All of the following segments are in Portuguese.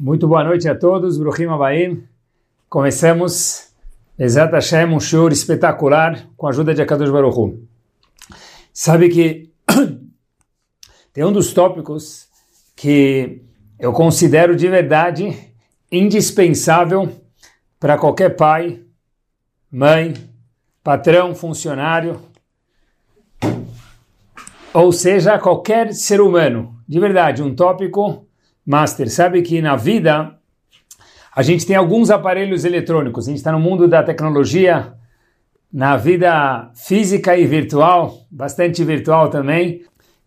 Muito boa noite a todos, Bruhim Abaim. Começamos, Exat Hashem, um show espetacular com a ajuda de Akadosh Baruch Hu. Sabe que tem um dos tópicos que eu considero de verdade indispensável para qualquer pai, mãe, patrão, funcionário, ou seja, qualquer ser humano. De verdade, um tópico Master, sabe que na vida a gente tem alguns aparelhos eletrônicos, a gente está no mundo da tecnologia, na vida física e virtual, bastante virtual também.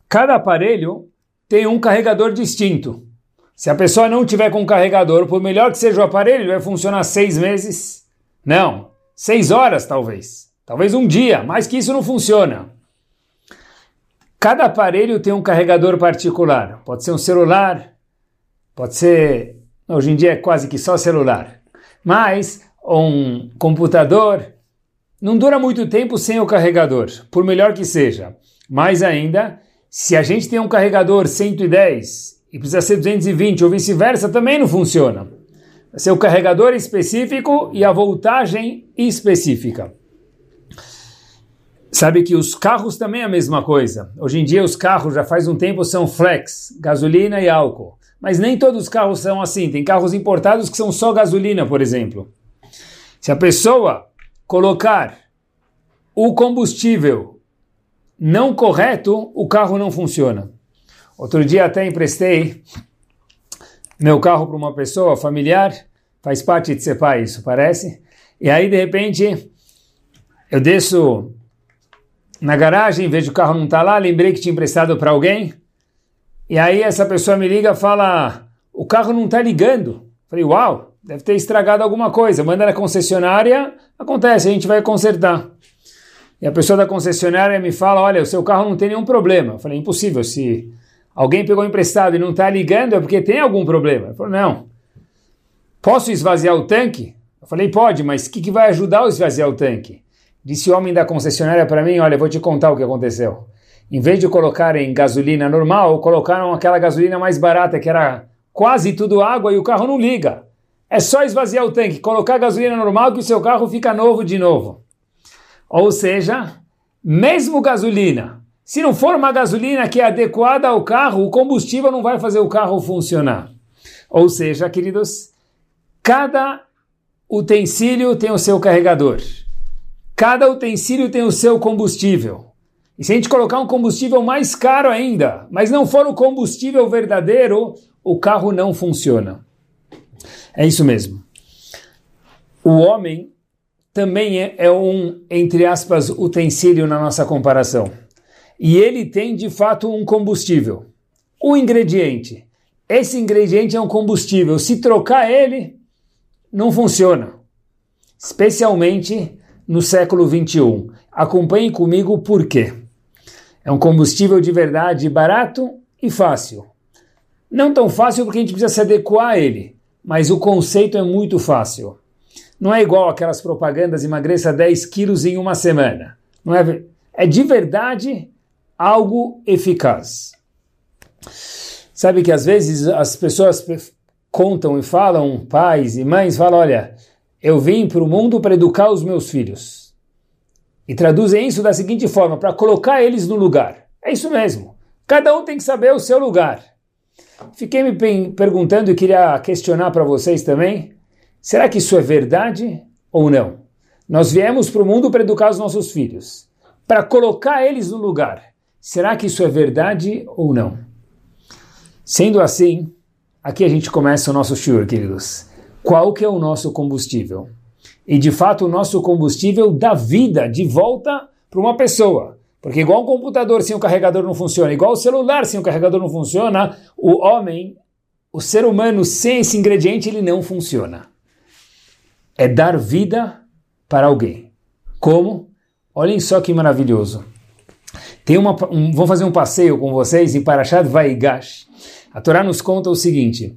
Cada aparelho tem um carregador distinto. Se a pessoa não tiver com carregador, por melhor que seja o aparelho, vai funcionar seis meses. Não, seis horas talvez. Talvez um dia, mais que isso não funciona. Cada aparelho tem um carregador particular. Pode ser um celular, Pode ser, hoje em dia é quase que só celular. Mas um computador não dura muito tempo sem o carregador, por melhor que seja. Mais ainda, se a gente tem um carregador 110 e precisa ser 220 ou vice-versa, também não funciona. Vai ser o carregador específico e a voltagem específica. Sabe que os carros também é a mesma coisa. Hoje em dia os carros já faz um tempo são flex, gasolina e álcool. Mas nem todos os carros são assim. Tem carros importados que são só gasolina, por exemplo. Se a pessoa colocar o combustível não correto, o carro não funciona. Outro dia até emprestei meu carro para uma pessoa familiar, faz parte de ser pai, isso parece. E aí, de repente, eu desço na garagem, vejo o carro não está lá, lembrei que tinha emprestado para alguém. E aí essa pessoa me liga e fala, o carro não está ligando. Falei, uau, deve ter estragado alguma coisa. Manda na concessionária, acontece, a gente vai consertar. E a pessoa da concessionária me fala, olha, o seu carro não tem nenhum problema. Eu falei, impossível, se alguém pegou emprestado e não está ligando é porque tem algum problema. Ele falou, não. Posso esvaziar o tanque? Eu falei, pode, mas o que, que vai ajudar a esvaziar o tanque? Disse o homem da concessionária para mim, olha, vou te contar o que aconteceu em vez de colocarem gasolina normal, colocaram aquela gasolina mais barata, que era quase tudo água, e o carro não liga. É só esvaziar o tanque, colocar gasolina normal que o seu carro fica novo de novo. Ou seja, mesmo gasolina, se não for uma gasolina que é adequada ao carro, o combustível não vai fazer o carro funcionar. Ou seja, queridos, cada utensílio tem o seu carregador. Cada utensílio tem o seu combustível. E se a gente colocar um combustível mais caro ainda, mas não for o combustível verdadeiro, o carro não funciona. É isso mesmo. O homem também é, é um, entre aspas, utensílio na nossa comparação. E ele tem, de fato, um combustível. O ingrediente. Esse ingrediente é um combustível. Se trocar ele, não funciona. Especialmente no século 21. Acompanhe comigo por quê. É um combustível de verdade barato e fácil. Não tão fácil porque a gente precisa se adequar a ele, mas o conceito é muito fácil. Não é igual aquelas propagandas emagreça 10 quilos em uma semana. Não é, é de verdade algo eficaz. Sabe que às vezes as pessoas contam e falam, pais e mães, falam, olha, eu vim para o mundo para educar os meus filhos e traduzem isso da seguinte forma, para colocar eles no lugar. É isso mesmo. Cada um tem que saber o seu lugar. Fiquei me perguntando e queria questionar para vocês também: será que isso é verdade ou não? Nós viemos para o mundo para educar os nossos filhos, para colocar eles no lugar. Será que isso é verdade ou não? Sendo assim, aqui a gente começa o nosso shiur, queridos. Qual que é o nosso combustível? E de fato o nosso combustível dá vida de volta para uma pessoa. Porque igual um computador sem o carregador não funciona, igual o celular sem o carregador não funciona, o homem, o ser humano sem esse ingrediente ele não funciona. É dar vida para alguém. Como? Olhem só que maravilhoso. Tem uma, um, vou fazer um passeio com vocês em Parashat Vaigash. A Torá nos conta o seguinte: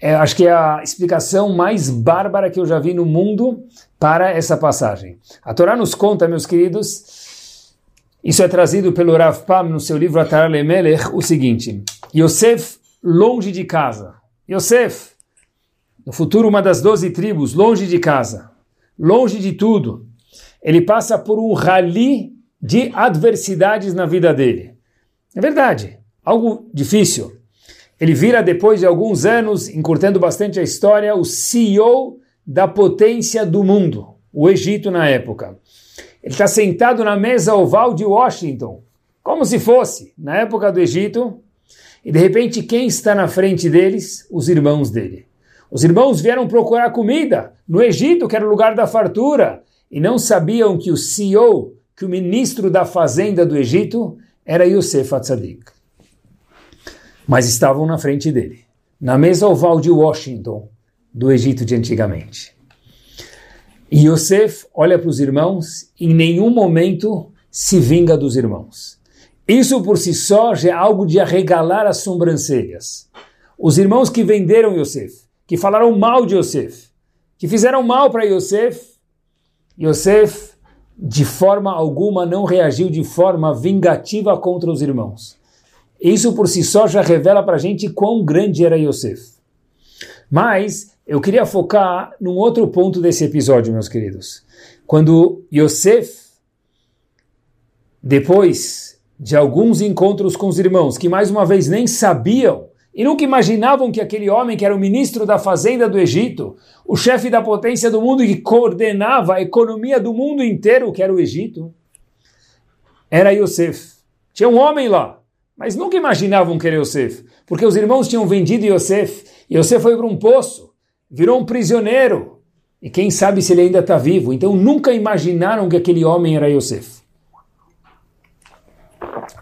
é, acho que é a explicação mais bárbara que eu já vi no mundo para essa passagem. A Torá nos conta, meus queridos, isso é trazido pelo Rav Pam no seu livro Atar Lemelech, o seguinte: Yosef longe de casa. Yosef no futuro uma das doze tribos, longe de casa, longe de tudo, ele passa por um rali de adversidades na vida dele. É verdade, algo difícil. Ele vira, depois de alguns anos, encurtando bastante a história, o CEO da potência do mundo, o Egito na época. Ele está sentado na mesa oval de Washington, como se fosse na época do Egito, e de repente quem está na frente deles? Os irmãos dele. Os irmãos vieram procurar comida no Egito, que era o lugar da fartura, e não sabiam que o CEO, que o ministro da fazenda do Egito, era Yosef Atzadik. Mas estavam na frente dele, na mesa oval de Washington, do Egito de antigamente. E Yosef olha para os irmãos e em nenhum momento se vinga dos irmãos. Isso por si só já é algo de arregalar as sobrancelhas. Os irmãos que venderam Yosef, que falaram mal de Yosef, que fizeram mal para Yosef, Yosef de forma alguma não reagiu de forma vingativa contra os irmãos. Isso por si só já revela para a gente quão grande era Yosef. Mas eu queria focar num outro ponto desse episódio, meus queridos. Quando Yosef, depois de alguns encontros com os irmãos, que mais uma vez nem sabiam e nunca imaginavam que aquele homem que era o ministro da fazenda do Egito, o chefe da potência do mundo e que coordenava a economia do mundo inteiro, que era o Egito, era Yosef. Tinha um homem lá, mas nunca imaginavam que era Yosef, porque os irmãos tinham vendido Yosef, e Yosef foi para um poço, virou um prisioneiro. E quem sabe se ele ainda está vivo. Então nunca imaginaram que aquele homem era Yosef.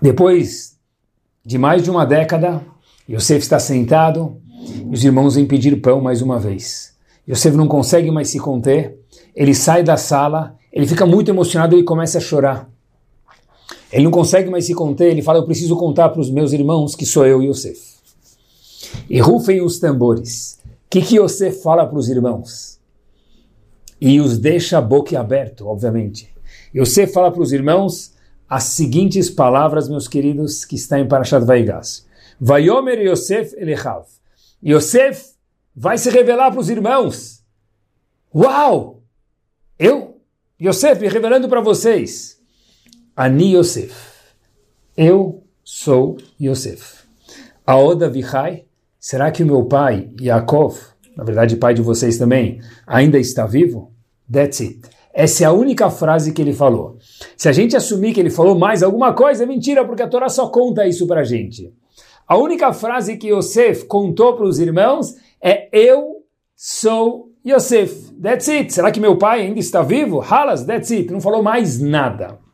Depois de mais de uma década, Yosef está sentado e os irmãos vêm pedir pão mais uma vez. Yosef não consegue mais se conter, ele sai da sala, ele fica muito emocionado e começa a chorar. Ele não consegue mais se conter, ele fala: Eu preciso contar para os meus irmãos que sou eu, Yosef. E rufem os tambores que, que você fala para os irmãos? E os deixa boca aberto, obviamente. Você fala para os irmãos as seguintes palavras, meus queridos, que está em Parashat Vaigas. Vayomer Yosef Elechav. Yosef vai se revelar para os irmãos. Uau! Eu, Yosef, me revelando para vocês. Ani Yosef. Eu sou Yosef. Aoda Vichai Será que o meu pai, Yaakov, na verdade pai de vocês também, ainda está vivo? That's it. Essa é a única frase que ele falou. Se a gente assumir que ele falou mais alguma coisa, é mentira, porque a Torá só conta isso para a gente. A única frase que Yosef contou para os irmãos é Eu sou Yosef. That's it. Será que meu pai ainda está vivo? Halas, that's it. Não falou mais nada.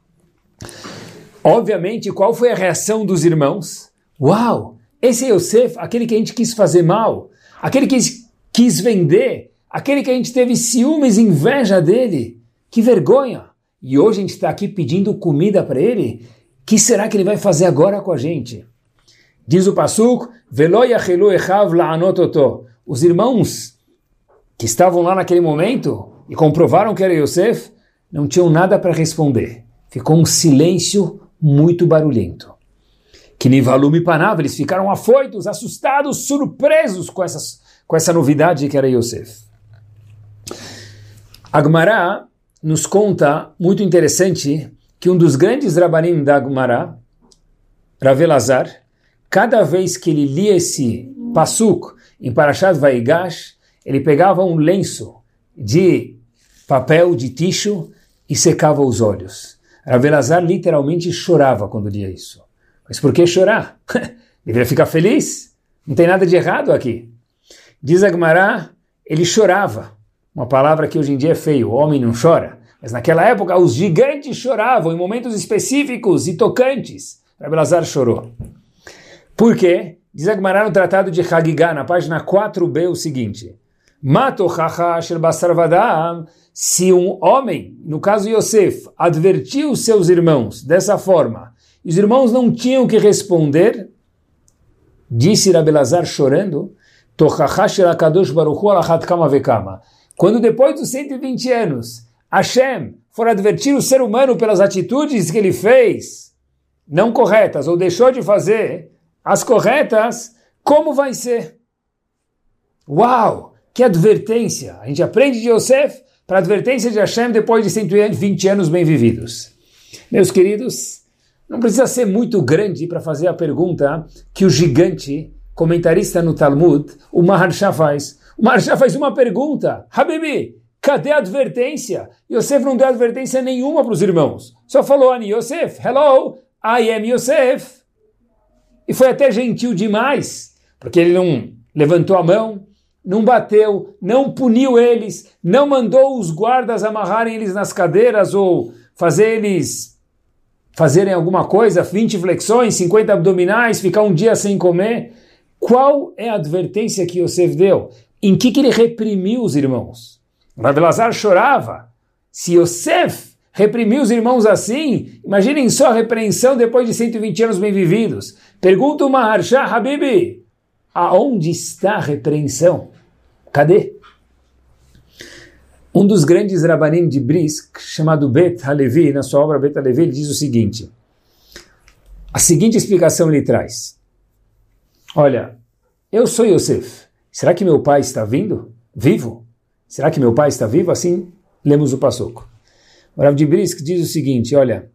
Obviamente, qual foi a reação dos irmãos? Uau! Esse é Yosef, aquele que a gente quis fazer mal, aquele que quis vender, aquele que a gente teve ciúmes e inveja dele. Que vergonha! E hoje a gente está aqui pedindo comida para ele. que será que ele vai fazer agora com a gente? Diz o Pasuk, Os irmãos que estavam lá naquele momento e comprovaram que era Yosef, não tinham nada para responder. Ficou um silêncio muito barulhento que Nivalume Panav, eles ficaram afoitos, assustados, surpresos com, essas, com essa novidade que era Yosef. Agmará nos conta, muito interessante, que um dos grandes rabanim da Agmará, Ravelazar, cada vez que ele lia esse pasuk em Parashat Vaigash, ele pegava um lenço de papel, de ticho, e secava os olhos. Ravelazar literalmente chorava quando lia isso. Mas por que chorar? Deveria ficar feliz? Não tem nada de errado aqui. Diz Agmará, ele chorava. Uma palavra que hoje em dia é feio, o homem não chora. Mas naquela época os gigantes choravam em momentos específicos e tocantes. Rabelazar chorou. Por quê? Diz Agmará no Tratado de Hagigah, na página 4b, o seguinte. Mato se um homem, no caso Yosef, advertiu seus irmãos dessa forma, os irmãos não tinham que responder, disse Rabelazar chorando, quando depois dos 120 anos, Hashem for advertir o ser humano pelas atitudes que ele fez, não corretas, ou deixou de fazer as corretas, como vai ser? Uau! Que advertência! A gente aprende de Yosef para a advertência de Hashem depois de 120 anos bem vividos. Meus queridos, não precisa ser muito grande para fazer a pergunta que o gigante comentarista no Talmud, o Maharsha faz. O Maharsha faz uma pergunta. Habibi, cadê a advertência? Yosef não deu advertência nenhuma para os irmãos. Só falou, Ani Yosef, hello, I am Yosef. E foi até gentil demais, porque ele não levantou a mão, não bateu, não puniu eles, não mandou os guardas amarrarem eles nas cadeiras ou fazer eles fazerem alguma coisa, 20 flexões, 50 abdominais, ficar um dia sem comer. Qual é a advertência que Yosef deu? Em que, que ele reprimiu os irmãos? Rav Lazar chorava. Se Yosef reprimiu os irmãos assim, imaginem só a repreensão depois de 120 anos bem vividos. Pergunta o Maharsha Habibi, aonde está a repreensão? Cadê? Um dos grandes rabanim de Brisk, chamado Bet Halevi, na sua obra Bet Halevi, ele diz o seguinte, a seguinte explicação ele traz. Olha, eu sou Yosef. Será que meu pai está vindo? Vivo? Será que meu pai está vivo? Assim, lemos o passoco. O Rav de Brisk diz o seguinte, olha,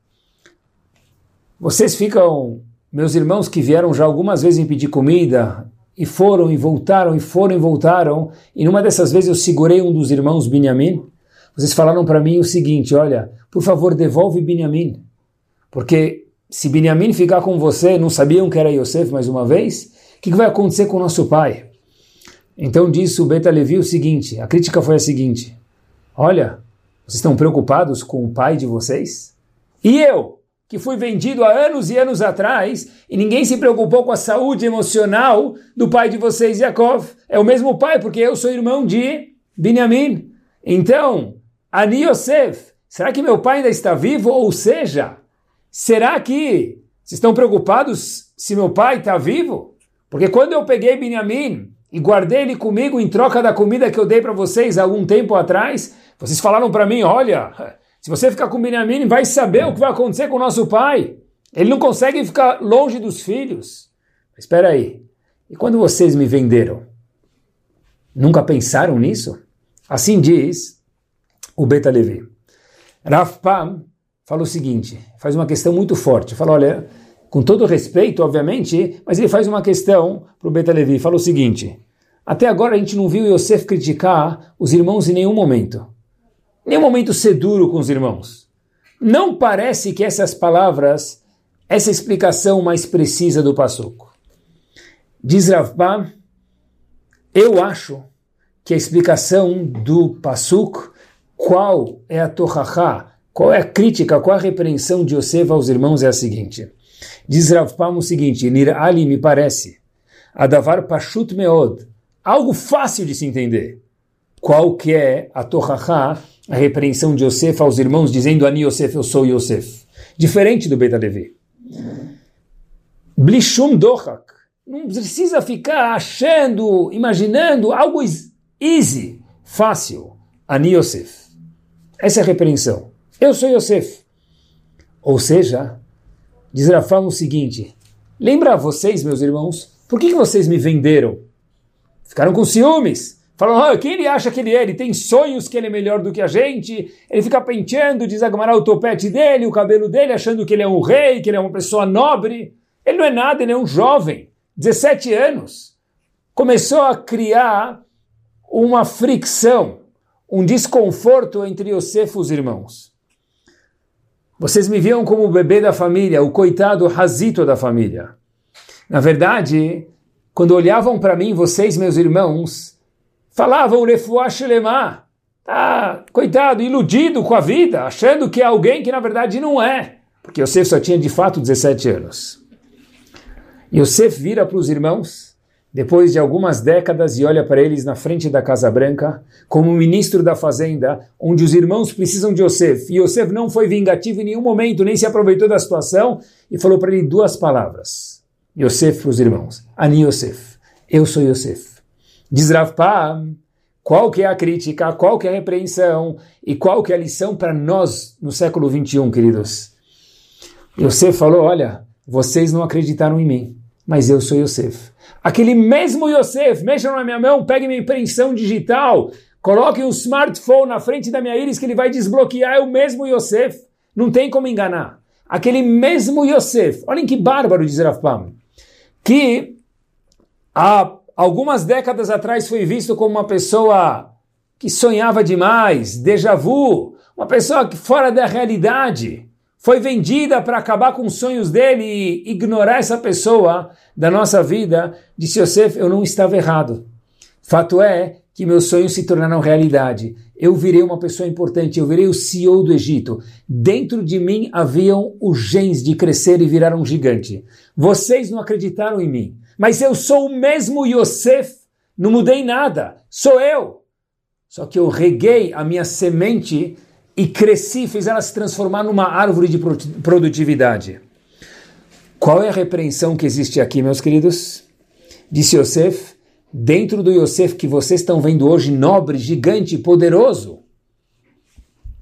vocês ficam, meus irmãos que vieram já algumas vezes me pedir comida, e foram e voltaram, e foram e voltaram, e numa dessas vezes eu segurei um dos irmãos Binyamin, vocês falaram para mim o seguinte, olha, por favor devolve Binyamin, porque se Binyamin ficar com você, não sabiam que era Yosef mais uma vez, o que, que vai acontecer com nosso pai? Então disse o Beta Levi o seguinte, a crítica foi a seguinte, olha, vocês estão preocupados com o pai de vocês? E eu, que fui vendido há anos e anos atrás, e ninguém se preocupou com a saúde emocional do pai de vocês, Yaakov. É o mesmo pai, porque eu sou irmão de Binyamin. Então, Ani Yosef, será que meu pai ainda está vivo? Ou seja, será que vocês estão preocupados se meu pai está vivo? Porque quando eu peguei Binyamin e guardei ele comigo em troca da comida que eu dei para vocês há algum tempo atrás, vocês falaram para mim, olha, se você ficar com Benjamin, vai saber o que vai acontecer com o nosso pai. Ele não consegue ficar longe dos filhos. Mas espera aí, e quando vocês me venderam? Nunca pensaram nisso? Assim diz o Beta Levi. Rav Pam fala o seguinte, faz uma questão muito forte. Fala, olha, com todo respeito, obviamente, mas ele faz uma questão para o Beta Levi. Fala o seguinte, até agora a gente não viu Yosef criticar os irmãos em nenhum momento nenhum momento ser duro com os irmãos. Não parece que essas palavras, essa explicação mais precisa do Passuco. Diz Ravba, eu acho que a explicação do Passuco, qual é a Tohachá, qual é a crítica, qual é a repreensão de Yosef aos irmãos é a seguinte. Diz Ravpam o seguinte, Nir Ali me parece, Adavar Pashut Meod, algo fácil de se entender. Qual que é a Tohachá a repreensão de Yosef aos irmãos, dizendo Ani Yosef, eu sou Yosef. Diferente do Beta Levi. Blishum dohak. Não precisa ficar achando, imaginando algo easy, fácil. Ani Yosef. Essa é a repreensão. Eu sou Yosef. Ou seja, diz Rafam o seguinte: lembra vocês, meus irmãos, por que, que vocês me venderam? Ficaram com ciúmes. Falam, ah, quem ele acha que ele é? Ele tem sonhos que ele é melhor do que a gente. Ele fica penteando, desagamarar o topete dele, o cabelo dele, achando que ele é um rei, que ele é uma pessoa nobre. Ele não é nada, ele é um jovem, 17 anos. Começou a criar uma fricção, um desconforto entre Yosef e os irmãos. Vocês me viam como o bebê da família, o coitado razito da família. Na verdade, quando olhavam para mim, vocês, meus irmãos, falavam Refuah Shelema. Tá, coitado, iludido com a vida, achando que é alguém que na verdade não é. Porque Yosef só tinha de fato 17 anos. Yosef vira para os irmãos, depois de algumas décadas, e olha para eles na frente da Casa Branca, como ministro da Fazenda, onde os irmãos precisam de Yosef. E Yosef não foi vingativo em nenhum momento, nem se aproveitou da situação, e falou para ele duas palavras. Yosef para os irmãos. Ani Yosef. Eu sou Yosef. Diz Rav Pam, qual que é a crítica, qual que é a repreensão e qual que é a lição para nós no século 21, queridos? Você falou, olha, vocês não acreditaram em mim. mas eu sou Yosef. Aquele mesmo Yosef, mexa na minha mão, pegue minha impressão digital, coloque um smartphone na frente da minha íris que ele vai desbloquear, é o mesmo Yosef. Não tem como enganar. Aquele mesmo Yosef, olhem que bárbaro, diz Rafpam, que há algumas décadas atrás foi visto como uma pessoa que sonhava demais, déjà vu, uma pessoa que fora da realidade, foi vendida para acabar com os sonhos dele e ignorar essa pessoa da nossa vida, disse Yosef, eu não estava errado. Fato é que meus sonhos se tornaram realidade. Eu virei uma pessoa importante, eu virei o CEO do Egito. Dentro de mim haviam os genes de crescer e virar um gigante. Vocês não acreditaram em mim, mas eu sou o mesmo Yosef, não mudei nada, sou eu. Só que eu reguei a minha semente e cresci, fiz ela se transformar numa árvore de produtividade. Qual é a repreensão que existe aqui, meus queridos? Disse Yosef, dentro do Yosef que vocês estão vendo hoje, nobre, gigante, poderoso,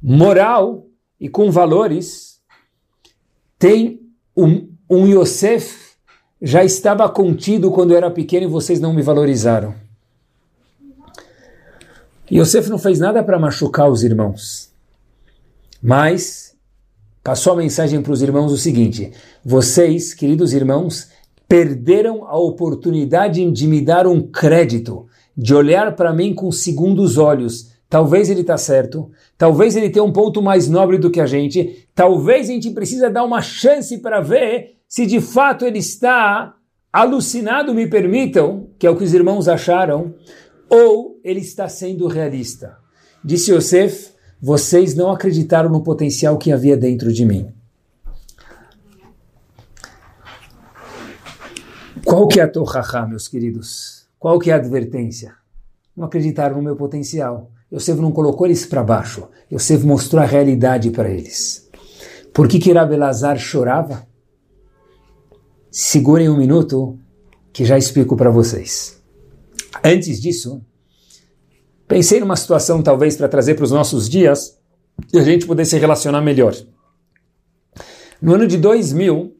moral e com valores, tem um, um Yosef já estava contido quando eu era pequeno e vocês não me valorizaram. Yosef não fez nada para machucar os irmãos. Mas passou a mensagem para os irmãos o seguinte: vocês, queridos irmãos, perderam a oportunidade de me dar um crédito, de olhar para mim com segundos olhos. Talvez ele está certo, talvez ele tenha um ponto mais nobre do que a gente, talvez a gente precisa dar uma chance para ver se de fato ele está alucinado, me permitam, que é o que os irmãos acharam, ou ele está sendo realista. Disse Yosef, vocês não acreditaram no potencial que havia dentro de mim. Qual que é a Torahá, meus queridos? Qual que é a advertência? Não acreditaram no meu potencial. Yosef não colocou eles para baixo. Yosef mostrou a realidade para eles. Por que que Rabelazar chorava? Segurem um minuto que já explico para vocês. Antes disso, Pensei numa situação, talvez, para trazer para os nossos dias e a gente poder se relacionar melhor. No ano de 2000,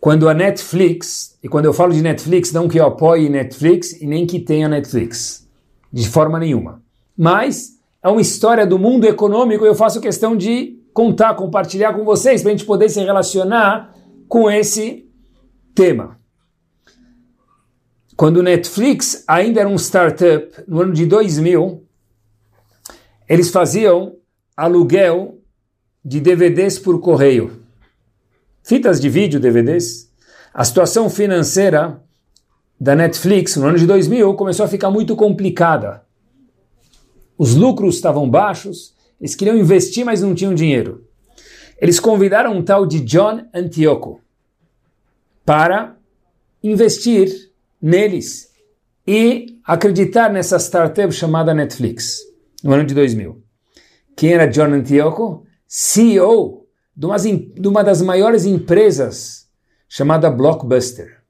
quando a Netflix, e quando eu falo de Netflix, não que eu apoie Netflix e nem que tenha Netflix, de forma nenhuma. Mas é uma história do mundo econômico e eu faço questão de contar, compartilhar com vocês para a gente poder se relacionar com esse tema. Quando o Netflix ainda era um startup, no ano de 2000, eles faziam aluguel de DVDs por correio. Fitas de vídeo, DVDs. A situação financeira da Netflix no ano de 2000 começou a ficar muito complicada. Os lucros estavam baixos, eles queriam investir, mas não tinham dinheiro. Eles convidaram um tal de John Antioco para investir neles e acreditar nessa startup chamada Netflix, no ano de 2000. Quem era John Antioco? CEO de uma, das maiores empresas chamada Blockbuster.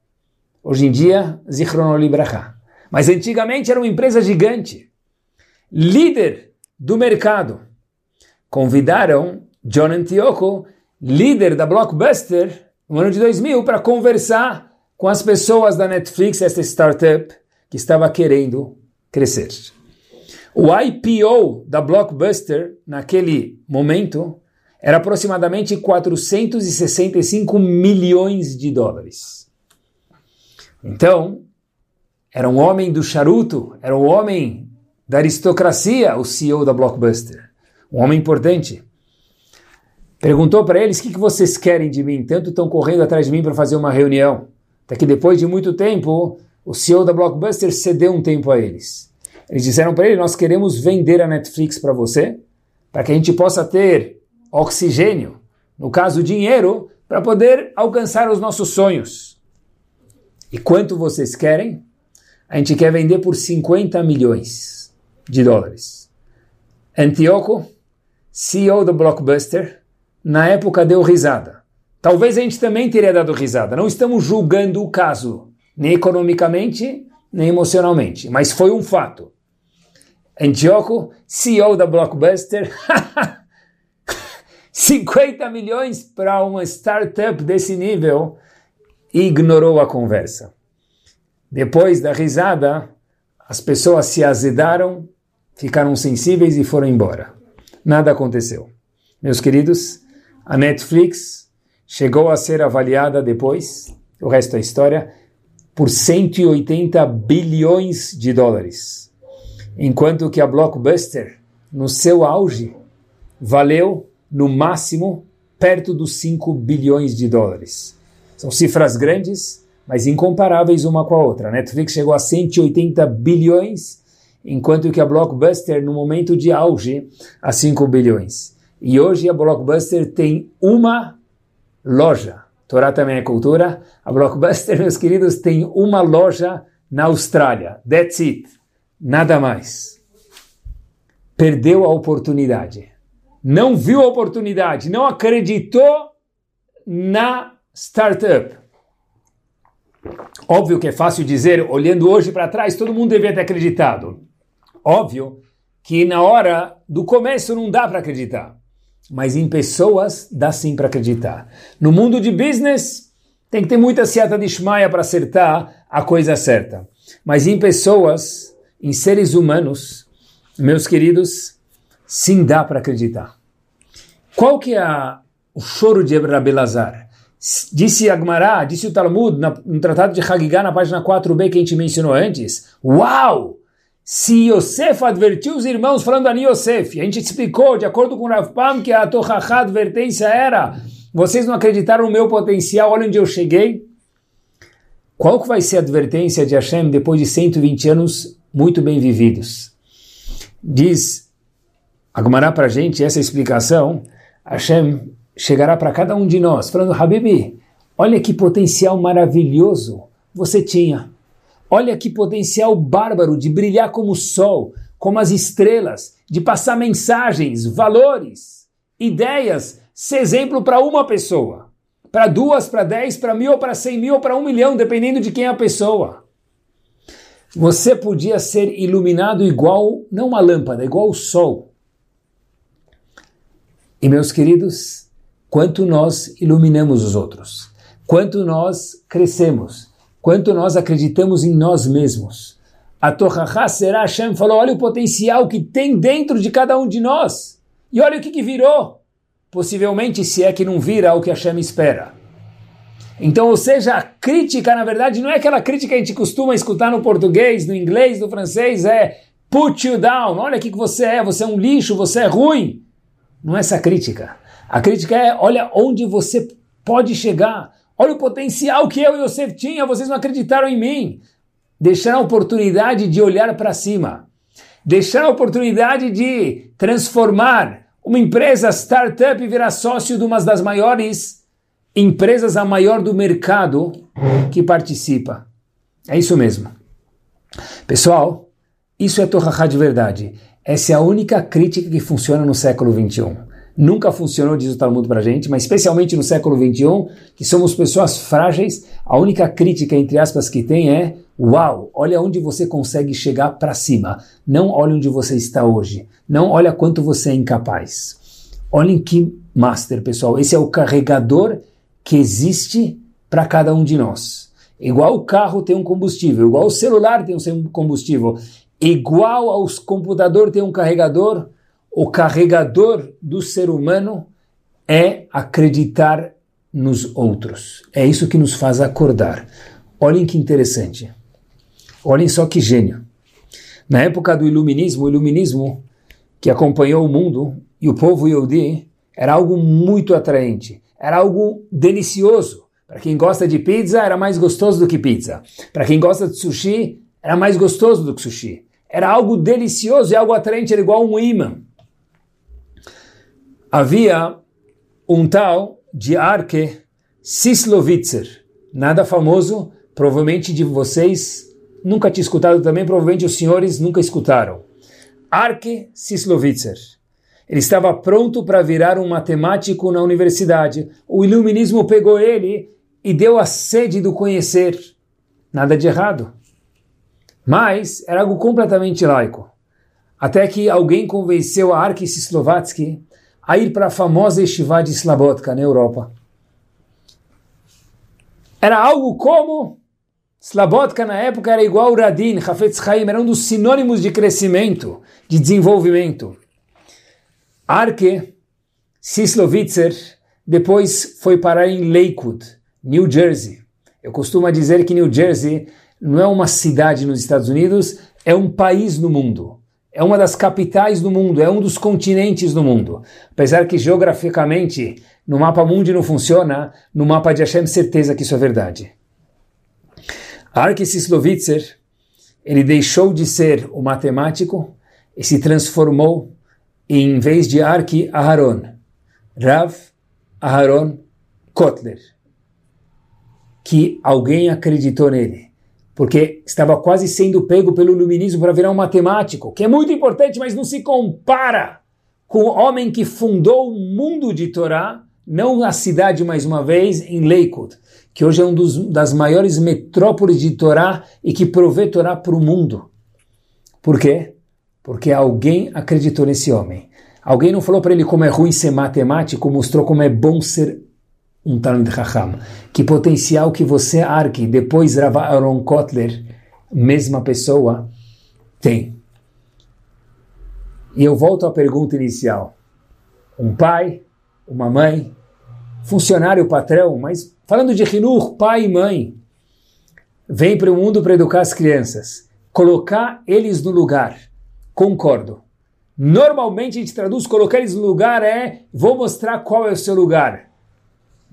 Hoje em dia, Zichron Libraha. Mas antigamente era uma empresa gigante. Líder do mercado. Convidaram John Antioco, líder da Blockbuster, no ano de 2000, para conversar com as pessoas da Netflix, essa startup que estava querendo crescer. O IPO da Blockbuster, naquele momento, era aproximadamente 465 milhões de dólares. Então, era um homem do charuto, era um homem da aristocracia, o CEO da Blockbuster. Um homem importante. Perguntou para eles: o que, que vocês querem de mim? Tanto estão correndo atrás de mim para fazer uma reunião. Até que depois de muito tempo, o CEO da Blockbuster cedeu um tempo a eles. Eles disseram para ele: Nós queremos vender a Netflix para você, para que a gente possa ter oxigênio, no caso, dinheiro, para poder alcançar os nossos sonhos. E quanto vocês querem? A gente quer vender por 50 milhões de dólares. Antioco, CEO do Blockbuster, na época deu risada. Talvez a gente também teria dado risada. Não estamos julgando o caso, nem economicamente, nem emocionalmente, mas foi um fato. Antioco, CEO da Blockbuster, 50 milhões para uma startup desse nível. ignorou a conversa. Depois da risada, as pessoas se azedaram, ficaram sensíveis e foram embora. Nada aconteceu. Meus queridos, a Netflix chegou a ser avaliada depois, o resto da história, por 180 bilhões de dólares. Enquanto que a Blockbuster, no seu auge, valeu, no máximo, perto dos 5 bilhões de dólares. São cifras grandes, mas incomparáveis uma com a outra. A Netflix chegou a 180 bilhões, enquanto que a Blockbuster, no momento de auge, a 5 bilhões. E hoje a Blockbuster tem uma loja. Torá também é cultura. A Blockbuster, meus queridos, tem uma loja na Austrália. That's it. Nada mais. Perdeu a oportunidade. Não viu a oportunidade, não acreditou na startup. Óbvio que é fácil dizer, olhando hoje para trás, todo mundo devia ter acreditado. Óbvio que na hora do começo não dá para acreditar, mas em pessoas dá sim para acreditar. No mundo de business, tem que ter muita seata de Shmaia para acertar a coisa certa. Mas em pessoas, em seres humanos, meus queridos, sim dá para acreditar. Qual que é o choro de Abelazar? Disse Agmará, disse o Talmud, no Tratado de Hagigah, na página 4b, que a gente mencionou antes. Uau! Se Yosef advertiu os irmãos falando a Yosef, a gente explicou, de acordo com Rav Pam, que a Tohachá advertência era vocês não acreditaram no meu potencial, olha onde eu cheguei. Qual que vai ser a advertência de Hashem depois de 120 anos muito bem vividos? Diz Agmará para a gente essa explicação, Hashem chegará para cada um de nós, falando: Habibi, olha que potencial maravilhoso você tinha. Olha que potencial bárbaro de brilhar como o sol, como as estrelas, de passar mensagens, valores, ideias, ser exemplo para uma pessoa, para duas, para dez, para mil, para cem mil, para um milhão, dependendo de quem é a pessoa. Você podia ser iluminado igual, não uma lâmpada, igual o sol. E meus queridos, quanto nós iluminamos os outros, quanto nós crescemos, quanto nós acreditamos em nós mesmos. A Torahá será Hashem falou: olha o potencial que tem dentro de cada um de nós. E olha o que, que virou. Possivelmente, se é que não vira o que Hashem espera. Então, ou seja, a crítica, na verdade, não é aquela crítica que a gente costuma escutar no português, no inglês, no francês, é put you down, olha o que você é, você é um lixo, você é ruim. Não é essa crítica. A crítica é: olha onde você pode chegar, olha o potencial que eu e você tinha, vocês não acreditaram em mim. Deixar a oportunidade de olhar para cima, deixar a oportunidade de transformar uma empresa startup e virar sócio de uma das maiores empresas, a maior do mercado que participa. É isso mesmo. Pessoal, isso é Torahá de verdade. Essa é a única crítica que funciona no século 21 nunca funcionou, diz o Talmud para a gente, mas especialmente no século XXI, que somos pessoas frágeis, a única crítica, entre aspas, que tem é Uau, olha onde você consegue chegar para cima. Não olha onde você está hoje. Não olha quanto você é incapaz. Olhem que master, pessoal. Esse é o carregador que existe para cada um de nós. Igual o carro tem um combustível, igual o celular tem um combustível, igual ao computador tem um carregador, o carregador do ser humano é acreditar nos outros. É isso que nos faz acordar. Olhem que interessante. Olhem só que gênio. Na época do iluminismo, o iluminismo que acompanhou o mundo e o povo Yehudi era algo muito atraente, era algo delicioso. Para quem gosta de pizza, era mais gostoso do que pizza. Para quem gosta de sushi, era mais gostoso do que sushi. Era algo delicioso e algo atraente, era igual um imã havia um tal de Arke Sislovitzer, nada famoso, provavelmente de vocês nunca tinha escutado também, provavelmente os senhores nunca escutaram. Arke Sislovitzer. Ele estava pronto para virar um matemático na universidade. O iluminismo pegou ele e deu a sede do conhecer. Nada de errado. Mas era algo completamente laico. Até que alguém convenceu a Arke Sislovatsky a ir para a famosa Yeshiva de Slabotka, na Europa. Era algo como Slabotka na época era igual Radin, Hafetz Chaim, era um dos sinônimos de crescimento, de desenvolvimento. Arke Sislovitzer depois foi parar em Lakewood, New Jersey. Eu costumo dizer que New Jersey não é uma cidade nos Estados Unidos, é um país no mundo. É uma das capitais do mundo, é um dos continentes do mundo. Apesar que geograficamente no mapa mundi não funciona, no mapa de Hashem certeza que isso é verdade. Arke Sislovitzer, ele deixou de ser o matemático e se transformou em vez de Arke Aharon, Rav Aharon Kotler, que alguém acreditou nele, porque estava quase sendo pego pelo iluminismo para virar um matemático, que é muito importante, mas não se compara com o homem que fundou o mundo de Torá, não a cidade mais uma vez, em Lakewood, que hoje é uma das maiores metrópoles de Torá e que provê Torá para o mundo. Por quê? Porque alguém acreditou nesse homem. Alguém não falou para ele como é ruim ser matemático, mostrou como é bom ser um Talmud Chacham. Que potencial que você, Arki, depois Rav Aaron Kotler, mesma pessoa, tem. E eu volto à pergunta inicial. Um pai, uma mãe, funcionário, patrão, mas Falando de Hinur, pai e mãe, vem para o mundo para educar as crianças, colocar eles no lugar. Concordo. Normalmente a gente traduz colocar eles no lugar é vou mostrar qual é o seu lugar.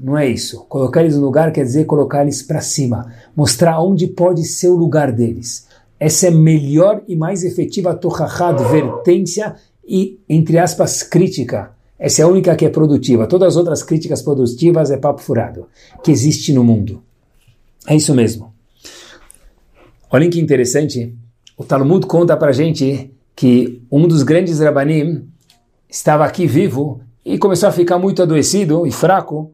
Não é isso. Colocar eles no lugar quer dizer colocar eles para cima, mostrar onde pode ser o lugar deles. Essa é a melhor e mais efetiva torrachá, advertência e, entre aspas, crítica essa é a única que é produtiva. Todas as outras críticas produtivas é papo furado, que existe no mundo. É isso mesmo. Olhem que interessante. O Talmud conta para gente que um dos grandes Rabanim estava aqui vivo e começou a ficar muito adoecido e fraco.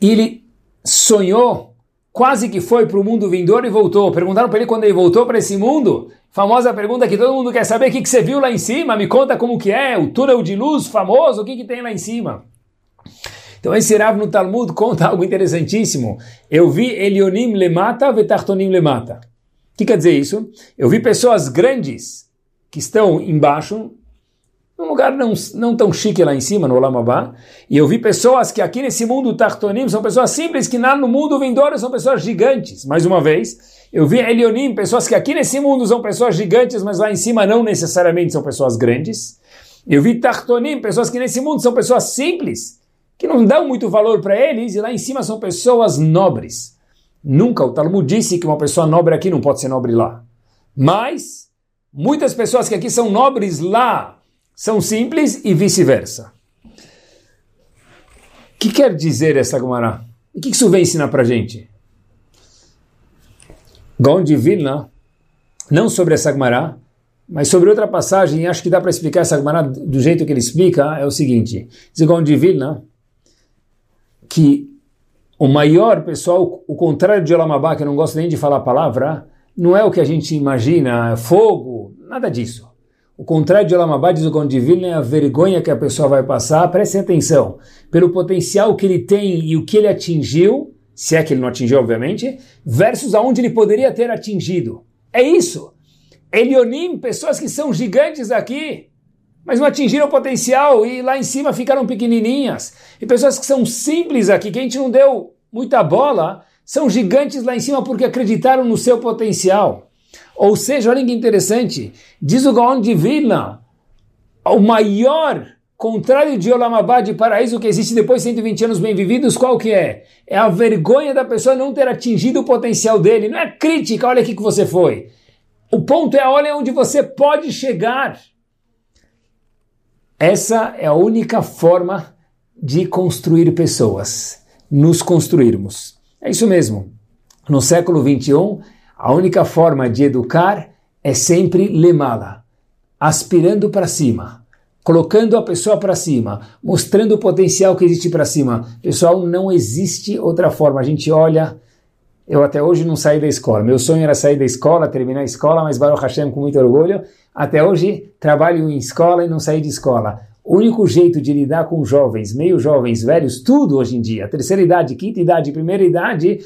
E ele sonhou, quase que foi para o mundo vindouro e voltou. Perguntaram para ele quando ele voltou para esse mundo. Famosa pergunta que todo mundo quer saber, o que, que você viu lá em cima? Me conta como que é, o túnel de luz famoso, o que, que tem lá em cima? Então esse Rav no Talmud conta algo interessantíssimo. Eu vi Elionim lemata vetartonim lemata. O que quer dizer isso? Eu vi pessoas grandes que estão embaixo, num lugar não, não tão chique lá em cima, no Olamabá, e eu vi pessoas que aqui nesse mundo Tartonim são pessoas simples, que lá no mundo vindouro são pessoas gigantes. Mais uma vez, eu vi Elionim, pessoas que aqui nesse mundo são pessoas gigantes, mas lá em cima não necessariamente são pessoas grandes. Eu vi Tartonim, pessoas que nesse mundo são pessoas simples, que não dão muito valor para eles, e lá em cima são pessoas nobres. Nunca o Talmud disse que uma pessoa nobre aqui não pode ser nobre lá. Mas muitas pessoas que aqui são nobres lá são simples e vice-versa. O que quer dizer essa Gemara? E o que isso vem ensinar para gente? Gaon Vilna, não sobre essa Gemara, mas sobre outra passagem, acho que dá para explicar essa Gemara do jeito que ele explica, é o seguinte, diz Gaon Vilna, que o maior, pessoal, o contrário de Olamabá, que eu não gosto nem de falar a palavra, não é o que a gente imagina, fogo, nada disso. O contrário de Olamabá, diz o é a vergonha que a pessoa vai passar, prestem atenção, pelo potencial que ele tem e o que ele atingiu, se é que ele não atingiu, obviamente, versus aonde ele poderia ter atingido. É isso. Elionim, pessoas que são gigantes aqui, mas não atingiram o potencial e lá em cima ficaram pequenininhas. E pessoas que são simples aqui, que a gente não deu muita bola, são gigantes lá em cima porque acreditaram no seu potencial. Ou seja, olha que interessante, diz o Gaon de Vilna, o maior contrário de Olamabá, de paraíso que existe depois de 120 anos bem vividos, qual que é? É a vergonha da pessoa não ter atingido o potencial dele. Não é crítica, olha aqui que você foi. O ponto é, olha onde você pode chegar. Essa é a única forma de construir pessoas, nos construirmos. É isso mesmo. No século 21, a única forma de educar é sempre lemá-la, aspirando para cima colocando a pessoa para cima, mostrando o potencial que existe para cima. Pessoal, não existe outra forma. A gente olha, eu até hoje não saí da escola. Meu sonho era sair da escola, terminar a escola, mas Baruch Hashem com muito orgulho. Até hoje trabalho em escola e não saí de escola. O único jeito de lidar com jovens, meio jovens, velhos, tudo hoje em dia, terceira idade, quinta idade, primeira idade,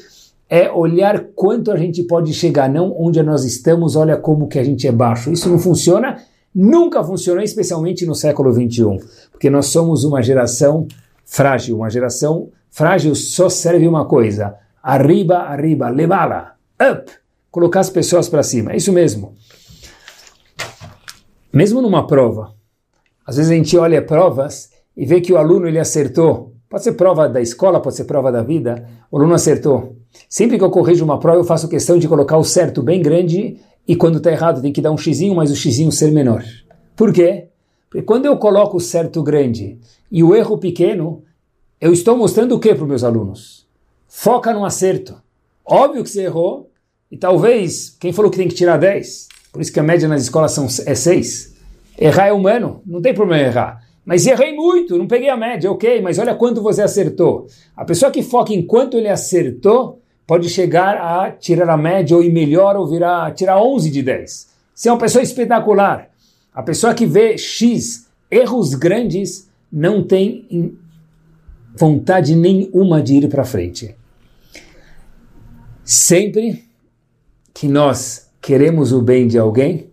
é olhar quanto a gente pode chegar, não onde nós estamos, olha como que a gente é baixo. Isso não funciona, nunca funcionou, especialmente no século 21, porque nós somos uma geração frágil, uma geração frágil só serve uma coisa, arriba, arriba, levá-la, up, colocar as pessoas para cima, é isso mesmo. Mesmo numa prova, às vezes a gente olha provas e vê que o aluno ele acertou. Pode ser prova da escola, pode ser prova da vida. O aluno acertou. Sempre que eu corrijo uma prova, eu faço questão de colocar o certo bem grande e quando está errado tem que dar um xizinho, mas o xizinho ser menor. Por quê? Porque quando eu coloco o certo grande e o erro pequeno, eu estou mostrando o que para os meus alunos? Foca no acerto. Óbvio que você errou e talvez, quem falou que tem que tirar 10? Por isso que a média nas escolas são, é 6. Errar é humano, não tem problema errar. Mas errei muito, não peguei a média, ok, mas olha quanto você acertou. A pessoa que foca em quanto ele acertou pode chegar a tirar a média ou ir melhor ou virar, tirar 11 de 10. Você é uma pessoa espetacular. A pessoa que vê X erros grandes não tem vontade nenhuma de ir para frente. Sempre que nós queremos o bem de alguém,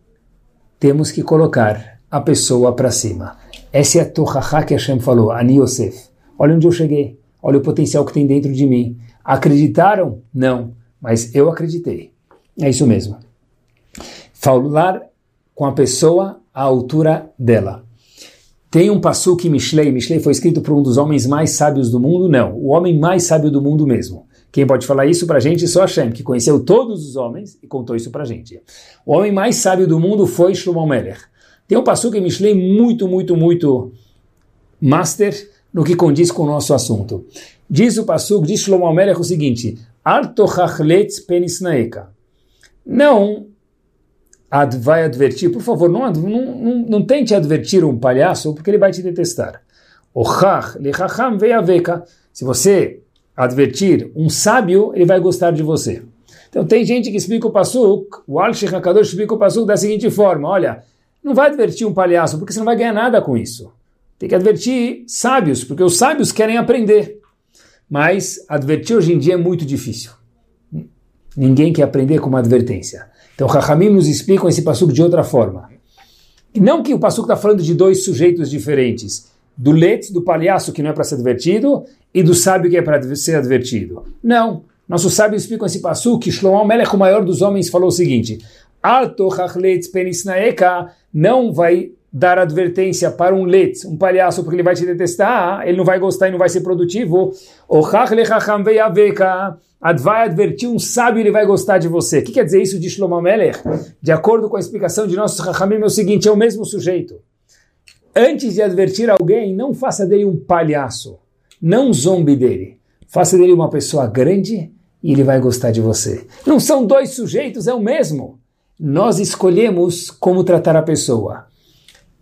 temos que colocar a pessoa para cima. Essa é a Tohaha que Hashem falou, Ani Yosef. Olha onde eu cheguei, olha o potencial que tem dentro de mim. Acreditaram? Não, mas eu acreditei. É isso mesmo. Falar com a pessoa à altura dela. Tem um Passuk Mishlei, Mishlei foi escrito por um dos homens mais sábios do mundo? Não, o homem mais sábio do mundo mesmo. Quem pode falar isso para a gente? Só Hashem, que conheceu todos os homens e contou isso para a gente. O homem mais sábio do mundo foi Shlomo Melech. Tem um em Mishlei muito, muito, muito master no que condiz com o nosso assunto. Diz o passo, diz Shlomo Melech o seguinte, Artochachletz penisnaeka. Não ad, vai advertir, por favor, não, não, não, não tente advertir um palhaço, porque ele vai te detestar. Se você advertir um sábio, ele vai gostar de você. Então tem gente que explica o Passuk, o Al-Sheikh explica o Passuk da seguinte forma, olha, não vai advertir um palhaço, porque você não vai ganhar nada com isso. Tem que advertir sábios, porque os sábios querem aprender. Mas advertir hoje em dia é muito difícil. Ninguém quer aprender com uma advertência. Então, Rahamim nos explicam esse passuco de outra forma. Não que o passuco está falando de dois sujeitos diferentes. Do letz, do palhaço que não é para ser advertido, e do sábio que é para ser advertido. Não. Nossos sábios explicam esse passuco que Shlomo Melech, o maior dos homens, falou o seguinte: Alto penisnaeka não vai dar advertência para um letz, um palhaço, porque ele vai te detestar, ele não vai gostar e não vai ser produtivo. O vai advertir um sábio, ele vai gostar de você. O que quer dizer isso de Shlomo Melech? De acordo com a explicação de nossos Chachamim, é o seguinte, é o mesmo sujeito. Antes de advertir alguém, não faça dele um palhaço, não zombe dele. Faça dele uma pessoa grande e ele vai gostar de você. Não são dois sujeitos, é o mesmo nós escolhemos como tratar a pessoa.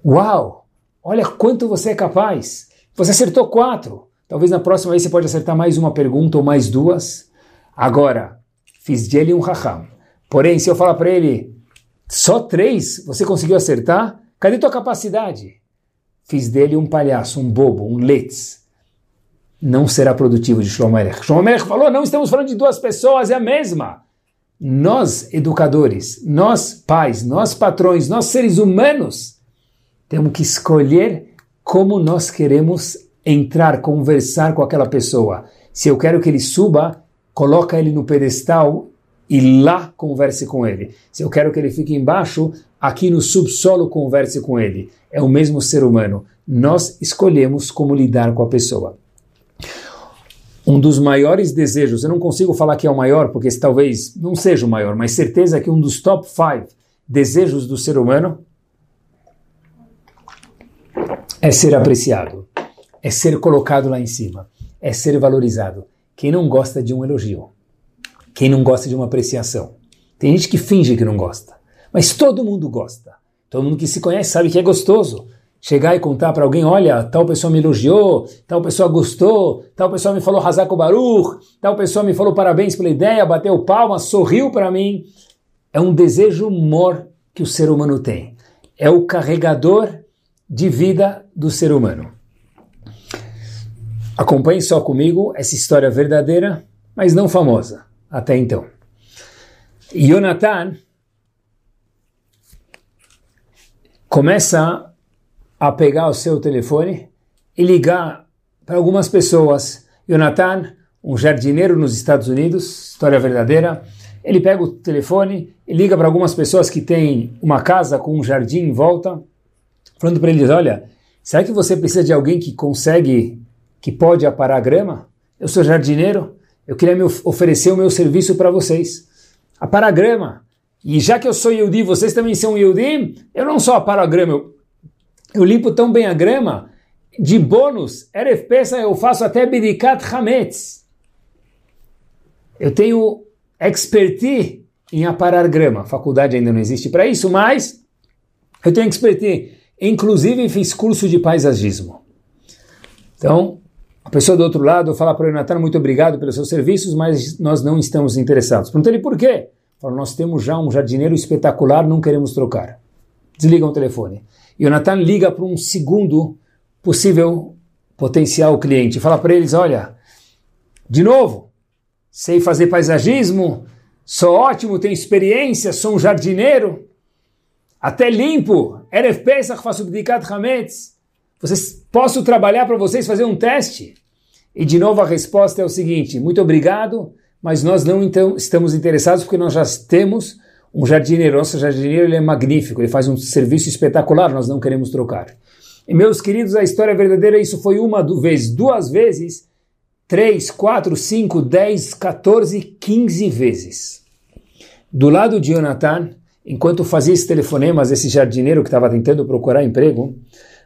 Uau! Olha quanto você é capaz. Você acertou quatro. Talvez na próxima vez você pode acertar mais uma pergunta ou mais duas. Agora, fiz de ele um raham. Porém, se eu falar para ele, só três você conseguiu acertar, cadê tua capacidade? Fiz dele um palhaço, um bobo, um letz. Não será produtivo de Shlomo Melech. Shlomo Melech falou, não estamos falando de duas pessoas, é a mesma nós educadores, nós pais, nós patrões, nós seres humanos, temos que escolher como nós queremos entrar, conversar com aquela pessoa. Se eu quero que ele suba, coloca ele no pedestal e lá converse com ele. Se eu quero que ele fique embaixo, aqui no subsolo converse com ele. É o mesmo ser humano. Nós escolhemos como lidar com a pessoa um dos maiores desejos, eu não consigo falar que é o maior, porque talvez não seja o maior, mas certeza que um dos top 5 desejos do ser humano é ser apreciado, é ser colocado lá em cima, é ser valorizado. Quem não gosta de um elogio? Quem não gosta de uma apreciação? Tem gente que finge que não gosta, mas todo mundo gosta. Todo mundo que se conhece sabe que é gostoso chegar e contar para alguém, olha, tal pessoa me elogiou, tal pessoa gostou, tal pessoa me falou Hazako Baruch, tal pessoa me falou parabéns pela ideia, bateu palmas, sorriu para mim. É um desejo mor que o ser humano tem. É o carregador de vida do ser humano. Acompanhe só comigo essa história verdadeira, mas não famosa até então. Jonathan começa a pegar o seu telefone e ligar para algumas pessoas. Jonathan, um jardineiro nos Estados Unidos, história verdadeira, ele pega o telefone e liga para algumas pessoas que têm uma casa com um jardim em volta, falando para eles: Olha, será que você precisa de alguém que consegue, que pode aparar a grama? Eu sou jardineiro, eu queria me oferecer o meu serviço para vocês. Aparar a grama. E já que eu sou Yehudi, vocês também são Yehudi, eu não só aparo a grama, eu, eu limpo tão bem a grama, de bônus, Erev Pesach eu faço até Bidikat Hametz. Eu tenho expertise em aparar grama. Faculdade ainda não existe para isso, mas eu tenho expertise. Inclusive fiz curso de paisagismo. Então, a pessoa do outro lado fala para o Natan, muito obrigado pelos seus serviços, mas nós não estamos interessados. Perguntei ele por quê. Falou, nós temos já um jardineiro espetacular, não queremos trocar. Desliga o telefone. E o Natan liga para um segundo possível potencial cliente. Fala para eles, olha, de novo, sei fazer paisagismo, sou ótimo, tenho experiência, sou um jardineiro, até limpo, Erev Pesach faço Bdikat Hametz, vocês, posso trabalhar para vocês fazer um teste? E de novo a resposta é o seguinte, muito obrigado, mas nós não então, estamos interessados porque nós já temos um jardineiro, nosso jardineiro ele é magnífico, ele faz um serviço espetacular, nós não queremos trocar. E meus queridos, a história verdadeira, isso foi uma vez, duas vezes, 3, 4, 5, 10, 14, 15 vezes. Do lado de Jonathan, enquanto fazia esses telefonemas, esse jardineiro que estava tentando procurar emprego,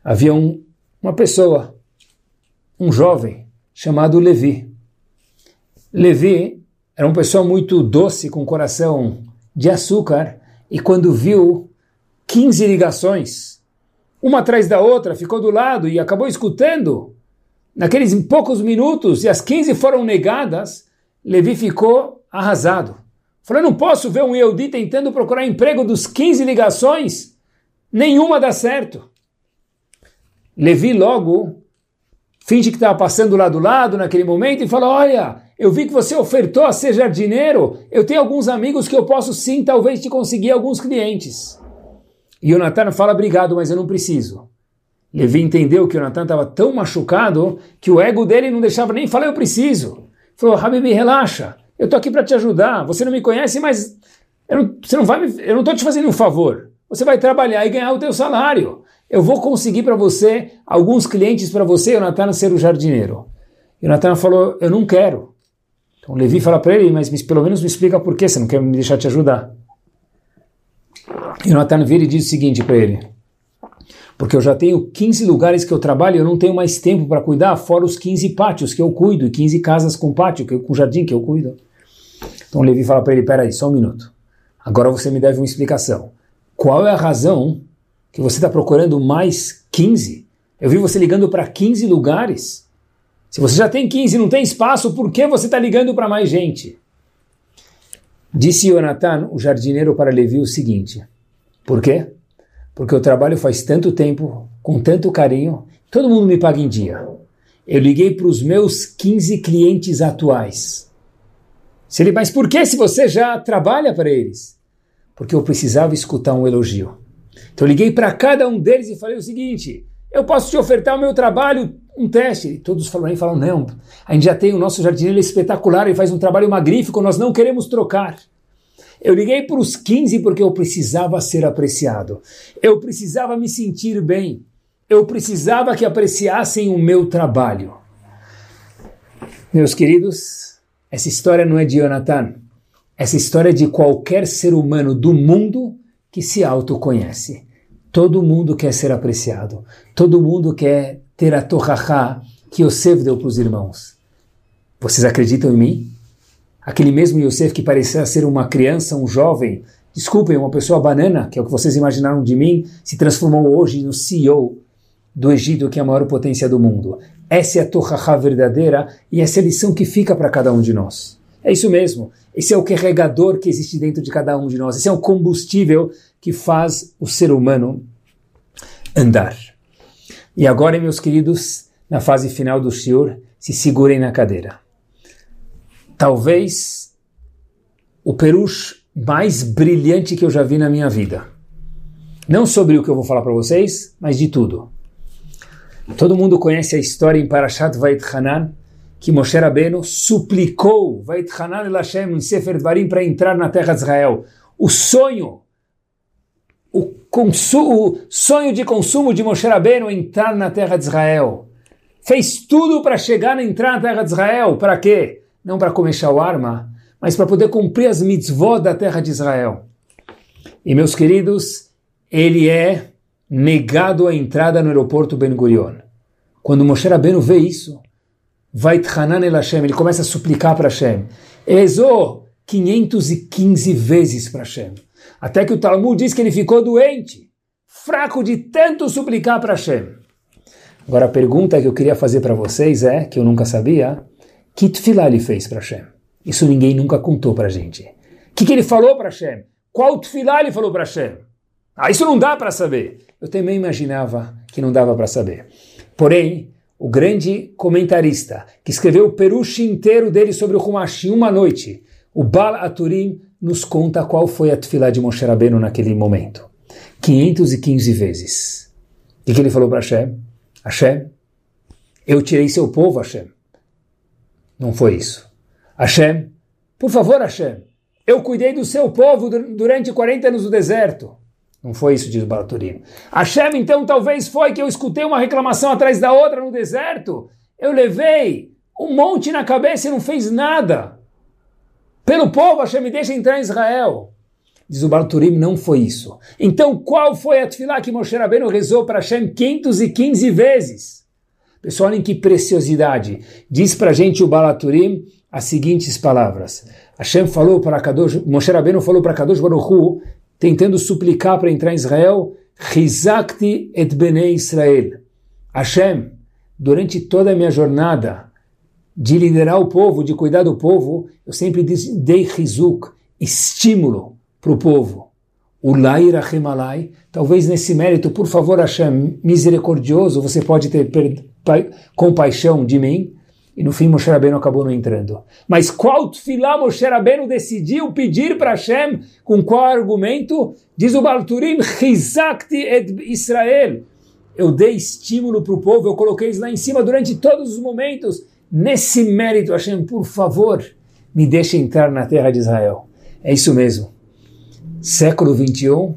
havia um, uma pessoa, um jovem, chamado Levi. Levi era uma pessoa muito doce, com coração de açúcar, e quando viu 15 ligações, uma atrás da outra, ficou do lado e acabou escutando naqueles poucos minutos, e as 15 foram negadas, Levi ficou arrasado. Falou, não posso ver um Yehudi tentando procurar emprego dos 15 ligações, nenhuma dá certo. Levi logo finge que estava passando lá do lado naquele momento e falou, olha, eu vi que você ofertou a ser jardineiro, eu tenho alguns amigos que eu posso sim, talvez te conseguir alguns clientes. E Jonathan fala, obrigado, mas eu não preciso. Levi entendeu que o Natan estava tão machucado que o ego dele não deixava nem falar, eu preciso. Falou, Habibi, relaxa, eu estou aqui para te ajudar, você não me conhece, mas eu não, você não vai me, eu não estou te fazendo um favor. Você vai trabalhar e ganhar o teu salário. Eu vou conseguir para você alguns clientes para você, o Natan, ser o jardineiro. E o Natan falou, eu não quero. Então Levi fala para ele, mas pelo menos me explica por que você não quer me deixar te ajudar. E o Natan vira e diz o seguinte para ele, porque eu já tenho 15 lugares que eu trabalho e eu não tenho mais tempo para cuidar, fora os 15 pátios que eu cuido, e 15 casas com pátio, que eu, com jardim que eu cuido. Então Levi fala para ele, peraí, só um minuto. Agora você me deve uma explicação. Qual é a razão que você está procurando mais 15? Eu vi você ligando para 15 lugares. Se você já tem 15 e não tem espaço, por que você está ligando para mais gente? Disse Jonathan, o jardineiro, para Levi o seguinte: Por quê? porque eu trabalho faz tanto tempo, com tanto carinho, todo mundo me paga em dia. Eu liguei para os meus 15 clientes atuais. Se ele, mas por que se você já trabalha para eles? Porque eu precisava escutar um elogio. Então eu liguei para cada um deles e falei o seguinte: eu posso te ofertar o meu trabalho, um teste. E todos falaram, falaram, não, a gente já tem o nosso jardineiro espetacular, ele faz um trabalho magnífico, nós não queremos trocar. Eu liguei para os 15 porque eu precisava ser apreciado. Eu precisava me sentir bem. Eu precisava que apreciassem o meu trabalho. Meus queridos, essa história não é de Jonathan. Essa história é de qualquer ser humano do mundo que se autoconhece. Todo mundo quer ser apreciado. Todo mundo quer ter a torrachá que Yosef deu para os irmãos. Vocês acreditam em mim? Aquele mesmo Yosef que parecia ser uma criança, um jovem, desculpem, uma pessoa banana, que é o que vocês imaginaram de mim, se transformou hoje no CEO do Egito, que é a maior potência do mundo. Essa é a Torahá verdadeira e essa é a lição que fica para cada um de nós. É isso mesmo. Esse é o carregador que existe dentro de cada um de nós. Esse é o combustível que faz o ser humano andar. E agora, meus queridos, na fase final do Shiur, se segurem na cadeira. Talvez o perush mais brilhante que eu já vi na minha vida. Não sobre o que eu vou falar para vocês, mas de tudo. Todo mundo conhece a história em Parashat Vait Hanan, que Moshe Rabbeinu suplicou Vait Hanan el Hashem em Sefer Dvarim para entrar na terra de Israel. O sonho, o, o sonho de consumo de Moshe Rabbeinu entrar na terra de Israel. Fez tudo para chegar a entrar na terra de Israel. Para quê? Não para comer shawarma, mas para poder cumprir as mitzvot da terra de Israel. E meus queridos, ele é negado a entrada no aeroporto Ben Gurion. Quando Moshe Rabbeinu vê isso, vai Hanan el Hashem, ele começa a suplicar para Hashem. Rezou 515 vezes para Hashem. Até que o Talmud diz que ele ficou doente, fraco de tanto suplicar para Hashem. Agora a pergunta que eu queria fazer para vocês é, que eu nunca sabia, que tefilá ele fez para Hashem? Isso ninguém nunca contou para gente. O que, que ele falou para Hashem? Qual tefilá ele falou para Hashem? Ah, isso não dá para saber. Eu também imaginava que não dava para saber. Porém, o grande comentarista que escreveu o peruche inteiro dele sobre o Humash em uma noite, o Bal Aturim, nos conta qual foi a tefilá de Moshe Rabbeinu naquele momento. 515 vezes. O que ele falou para Hashem? Hashem, eu tirei seu povo, Hashem. Não foi isso. Hashem, por favor, Hashem, eu cuidei do seu povo durante 40 anos no deserto. Não foi isso, diz o Balaturino. Hashem, então, talvez foi que eu escutei uma reclamação atrás da outra no deserto. Eu levei um monte na cabeça e não fez nada. Pelo povo, Hashem me deixa entrar em Israel. Diz o Balturim, não foi isso. Então, qual foi a tefilá que Moshe Rabbeinu rezou para Hashem 515 vezes? Pessoal, olhem que preciosidade. Diz para a gente o Balaturim as seguintes palavras. Hashem falou para Kadosh, Moshe Rabbeinu falou para Kadosh Baruch Hu, tentando suplicar para entrar em Israel, Chizakti et Bnei Israel. Hashem, durante toda a minha jornada de liderar o povo, de cuidar do povo, eu sempre dei Chizuk, estímulo, para o povo. Ulai talvez nesse mérito, por favor, Hashem, misericordioso, você pode ter compaixão de mim. E no fim Moshe Rabbeinu acabou não entrando. Mas qual tefilá Moshe Rabbeinu decidiu pedir para Hashem? Com qual argumento? Diz o Balturim, Chizakti et Israel. Eu dei estímulo para o povo, eu coloquei eles lá em cima durante todos os momentos. Nesse mérito, Hashem, por favor, me deixe entrar na terra de Israel. É isso mesmo século 21,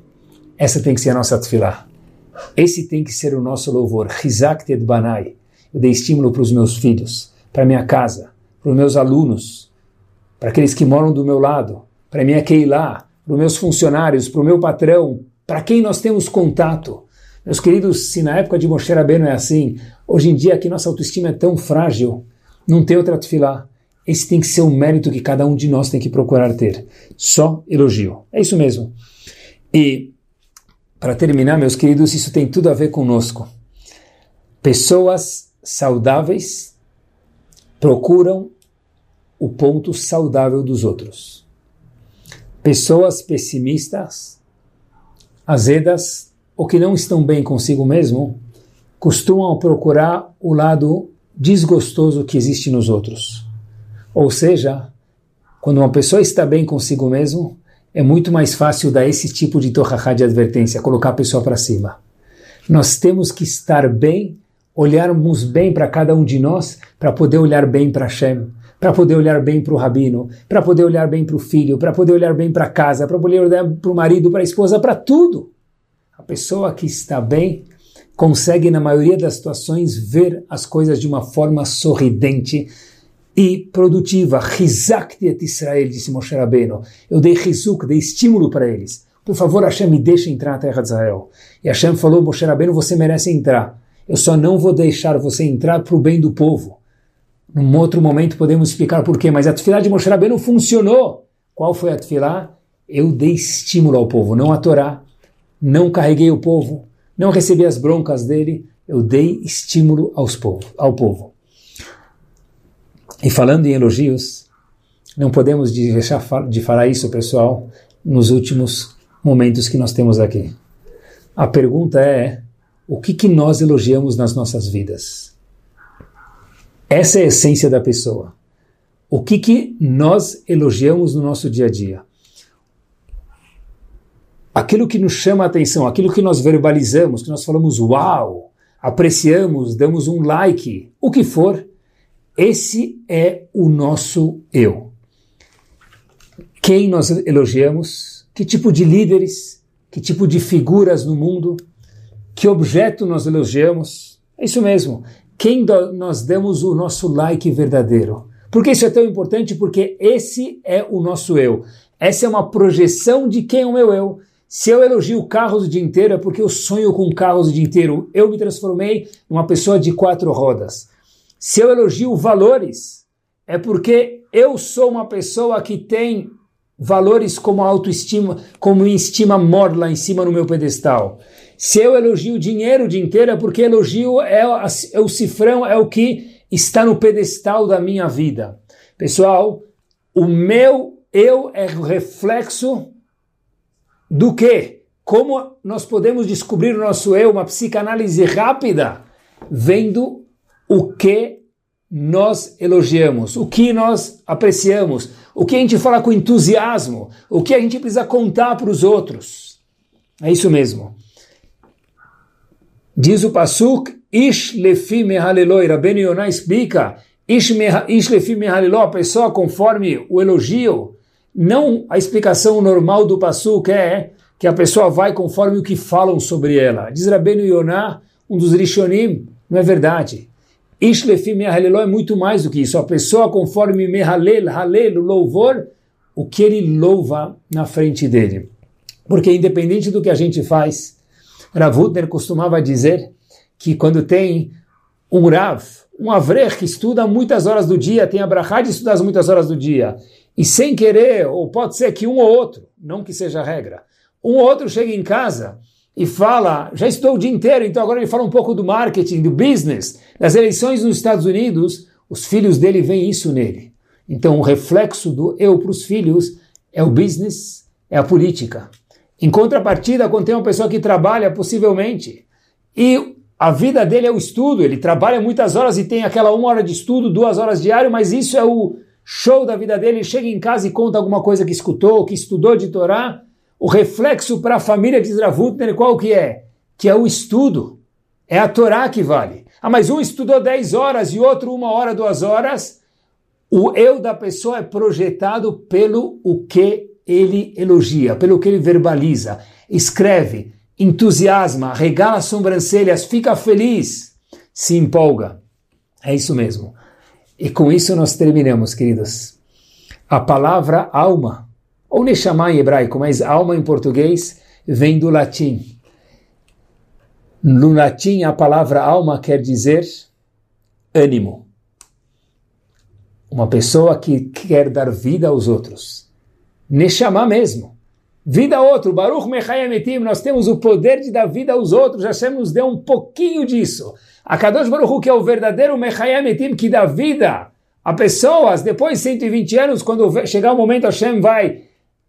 essa tem que ser a nossa tefilá. Esse tem que ser o nosso louvor. Rizak Ted Banai. Eu dei estímulo para os meus filhos, para minha casa, para os meus alunos, para aqueles que moram do meu lado, para minha Keilah, para os meus funcionários, para o meu patrão, para quem nós temos contato. Meus queridos, se na época de Moshe Rabbeinu é assim, hoje em dia que nossa autoestima é tão frágil, não tem outra tefilá. Esse tem que ser o mérito que cada um de nós tem que procurar ter. Só elogio. É isso mesmo. E, para terminar, meus queridos, isso tem tudo a ver conosco. Pessoas saudáveis procuram o ponto saudável dos outros. Pessoas pessimistas, azedas ou que não estão bem consigo mesmo costumam procurar o lado desgostoso que existe nos outros. Ou seja, quando uma pessoa está bem consigo mesmo, é muito mais fácil dar esse tipo de torrachá de advertência, colocar a pessoa para cima. Nós temos que estar bem, olharmos bem para cada um de nós, para poder olhar bem para Hashem, para poder olhar bem para o rabino, para poder olhar bem para o filho, para poder olhar bem para casa, para poder olhar para o marido, para a esposa, para tudo. A pessoa que está bem consegue, na maioria das situações, ver as coisas de uma forma sorridente, e produtiva. Rizakti et Israel, disse Moshe Rabbeinu. Eu dei rizuk, dei estímulo para eles. Por favor, Hashem, me deixe entrar na terra de Israel. E Hashem falou, Moshe Rabbeinu, você merece entrar. Eu só não vou deixar você entrar para o bem do povo. Num outro momento podemos explicar por quê, mas a tefilá de Moshe Rabbeinu funcionou. Qual foi a tefilá? Eu dei estímulo ao povo, não a Torá. Não carreguei o povo, não recebi as broncas dele, eu dei estímulo aos povo, ao povo. E falando em elogios, não podemos deixar de falar isso, pessoal, nos últimos momentos que nós temos aqui. A pergunta é: o que, que nós elogiamos nas nossas vidas. Essa é a essência da pessoa. O que, que nós elogiamos no nosso dia a dia? Aquilo que nos chama a atenção, aquilo que nós verbalizamos, que nós falamos uau, apreciamos, damos um like, o que for, esse é o nosso eu. Quem nós elogiamos? Que tipo de líderes? Que tipo de figuras no mundo? Que objeto nós elogiamos? É isso mesmo. Quem nós damos o nosso like verdadeiro? Por que isso é tão importante? Porque esse é o nosso eu. Essa é uma projeção de quem é o meu eu. Se eu elogio carros o dia inteiro é porque eu sonho com carros o dia inteiro. Eu me transformei numa pessoa de quatro rodas. Se eu elogio valores, é porque eu sou uma pessoa que tem valores como autoestima, como estima mor lá em cima no meu pedestal. Se eu elogio dinheiro o dia inteiro é porque elogio é, é o cifrão, é o que está no pedestal da minha vida. Pessoal, o meu eu é o reflexo do que? Como nós podemos descobrir o nosso eu, uma psicanálise rápida, vendo o que nós elogiamos, o que nós apreciamos, o que a gente fala com entusiasmo, o que a gente precisa contar para os outros. É isso mesmo. Diz o Pasuk, Ish lefi mehaleloi, Rabbeinu Yonah explica, Ish, ish lefi mehaleloi, a pessoa conforme o elogio, não a explicação normal do Pasuk é que a pessoa vai conforme o que falam sobre ela. Diz Rabbeinu Yonah, um dos Rishonim, não é verdade. Ish lefi mehaleloi é muito mais do que isso. A pessoa conforme mehalel, halel, louvor, o que ele louva na frente dele. Porque independente do que a gente faz, Rav Hutner costumava dizer que quando tem um Rav, um Avrech que estuda muitas horas do dia, tem a brachá de estudar muitas horas do dia, e sem querer, ou pode ser que um ou outro, não que seja regra, um ou outro chega em casa e fala, já estou o dia inteiro, então agora ele fala um pouco do marketing, do business, das eleições nos Estados Unidos, os filhos dele veem isso nele. Então o reflexo do eu para os filhos é o business, é a política. Em contrapartida, quando tem uma pessoa que trabalha, possivelmente, e a vida dele é o estudo, ele trabalha muitas horas e tem aquela uma hora de estudo, duas horas diário, mas isso é o show da vida dele, ele chega em casa e conta alguma coisa que escutou, que estudou de Torá, o reflexo para a família de Zravutner, qual que é? Que é o estudo, é a Torá que vale. Ah, mas um estudou 10 horas e outro uma hora, duas horas, o eu da pessoa é projetado pelo o que ele elogia, pelo que ele verbaliza, escreve, entusiasma, regala as sobrancelhas, fica feliz, se empolga. É isso mesmo. E com isso nós terminamos, queridos. A palavra alma, ou Neshama em hebraico, mas alma em português, vem do latim. No latim, a palavra alma quer dizer ânimo. Uma pessoa que quer dar vida aos outros. Neshama mesmo. Vida a outro, Baruch Mechayemetim, nós temos o poder de dar vida aos outros, Hashem nos deu um pouquinho disso. A Kadosh Baruch que é o verdadeiro Mechayemetim, que dá vida a pessoas, depois de 120 anos, quando chegar o momento, Hashem vai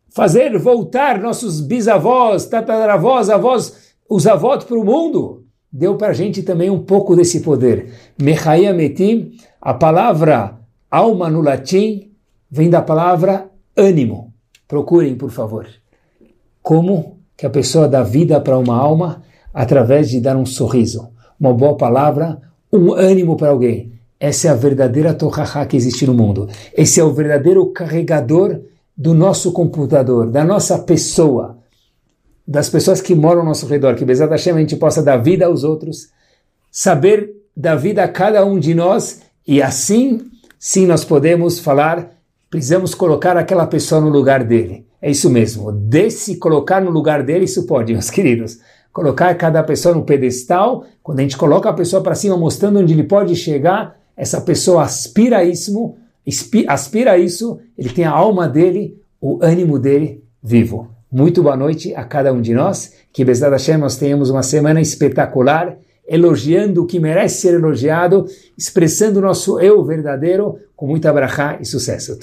fazer voltar nossos bisavós, tataravós, avós, os avós para o mundo. Deu para a gente também um pouco desse poder. Mechayemetim, a palavra alma no latim, vem da palavra ânimo. Procurem, por favor. Como que a pessoa dá vida para uma alma através de dar um sorriso, uma boa palavra, um ânimo para alguém. Essa é a verdadeira Torahá que existe no mundo. Esse é o verdadeiro carregador do nosso computador, da nossa pessoa, das pessoas que moram ao nosso redor. Que Bezat Hashem a gente possa dar vida aos outros, saber dar vida a cada um de nós e assim, sim, nós podemos falar precisamos colocar aquela pessoa no lugar dele. É isso mesmo. Desse colocar no lugar dele, isso pode, meus queridos. Colocar cada pessoa no pedestal, quando a gente coloca a pessoa para cima, mostrando onde ele pode chegar, essa pessoa aspira isso, aspira isso, ele tem a alma dele, o ânimo dele vivo. Muito boa noite a cada um de nós. Que Bezat Hashem nós tenhamos uma semana espetacular, elogiando o que merece ser elogiado, expressando o nosso eu verdadeiro com muita brachá e sucesso.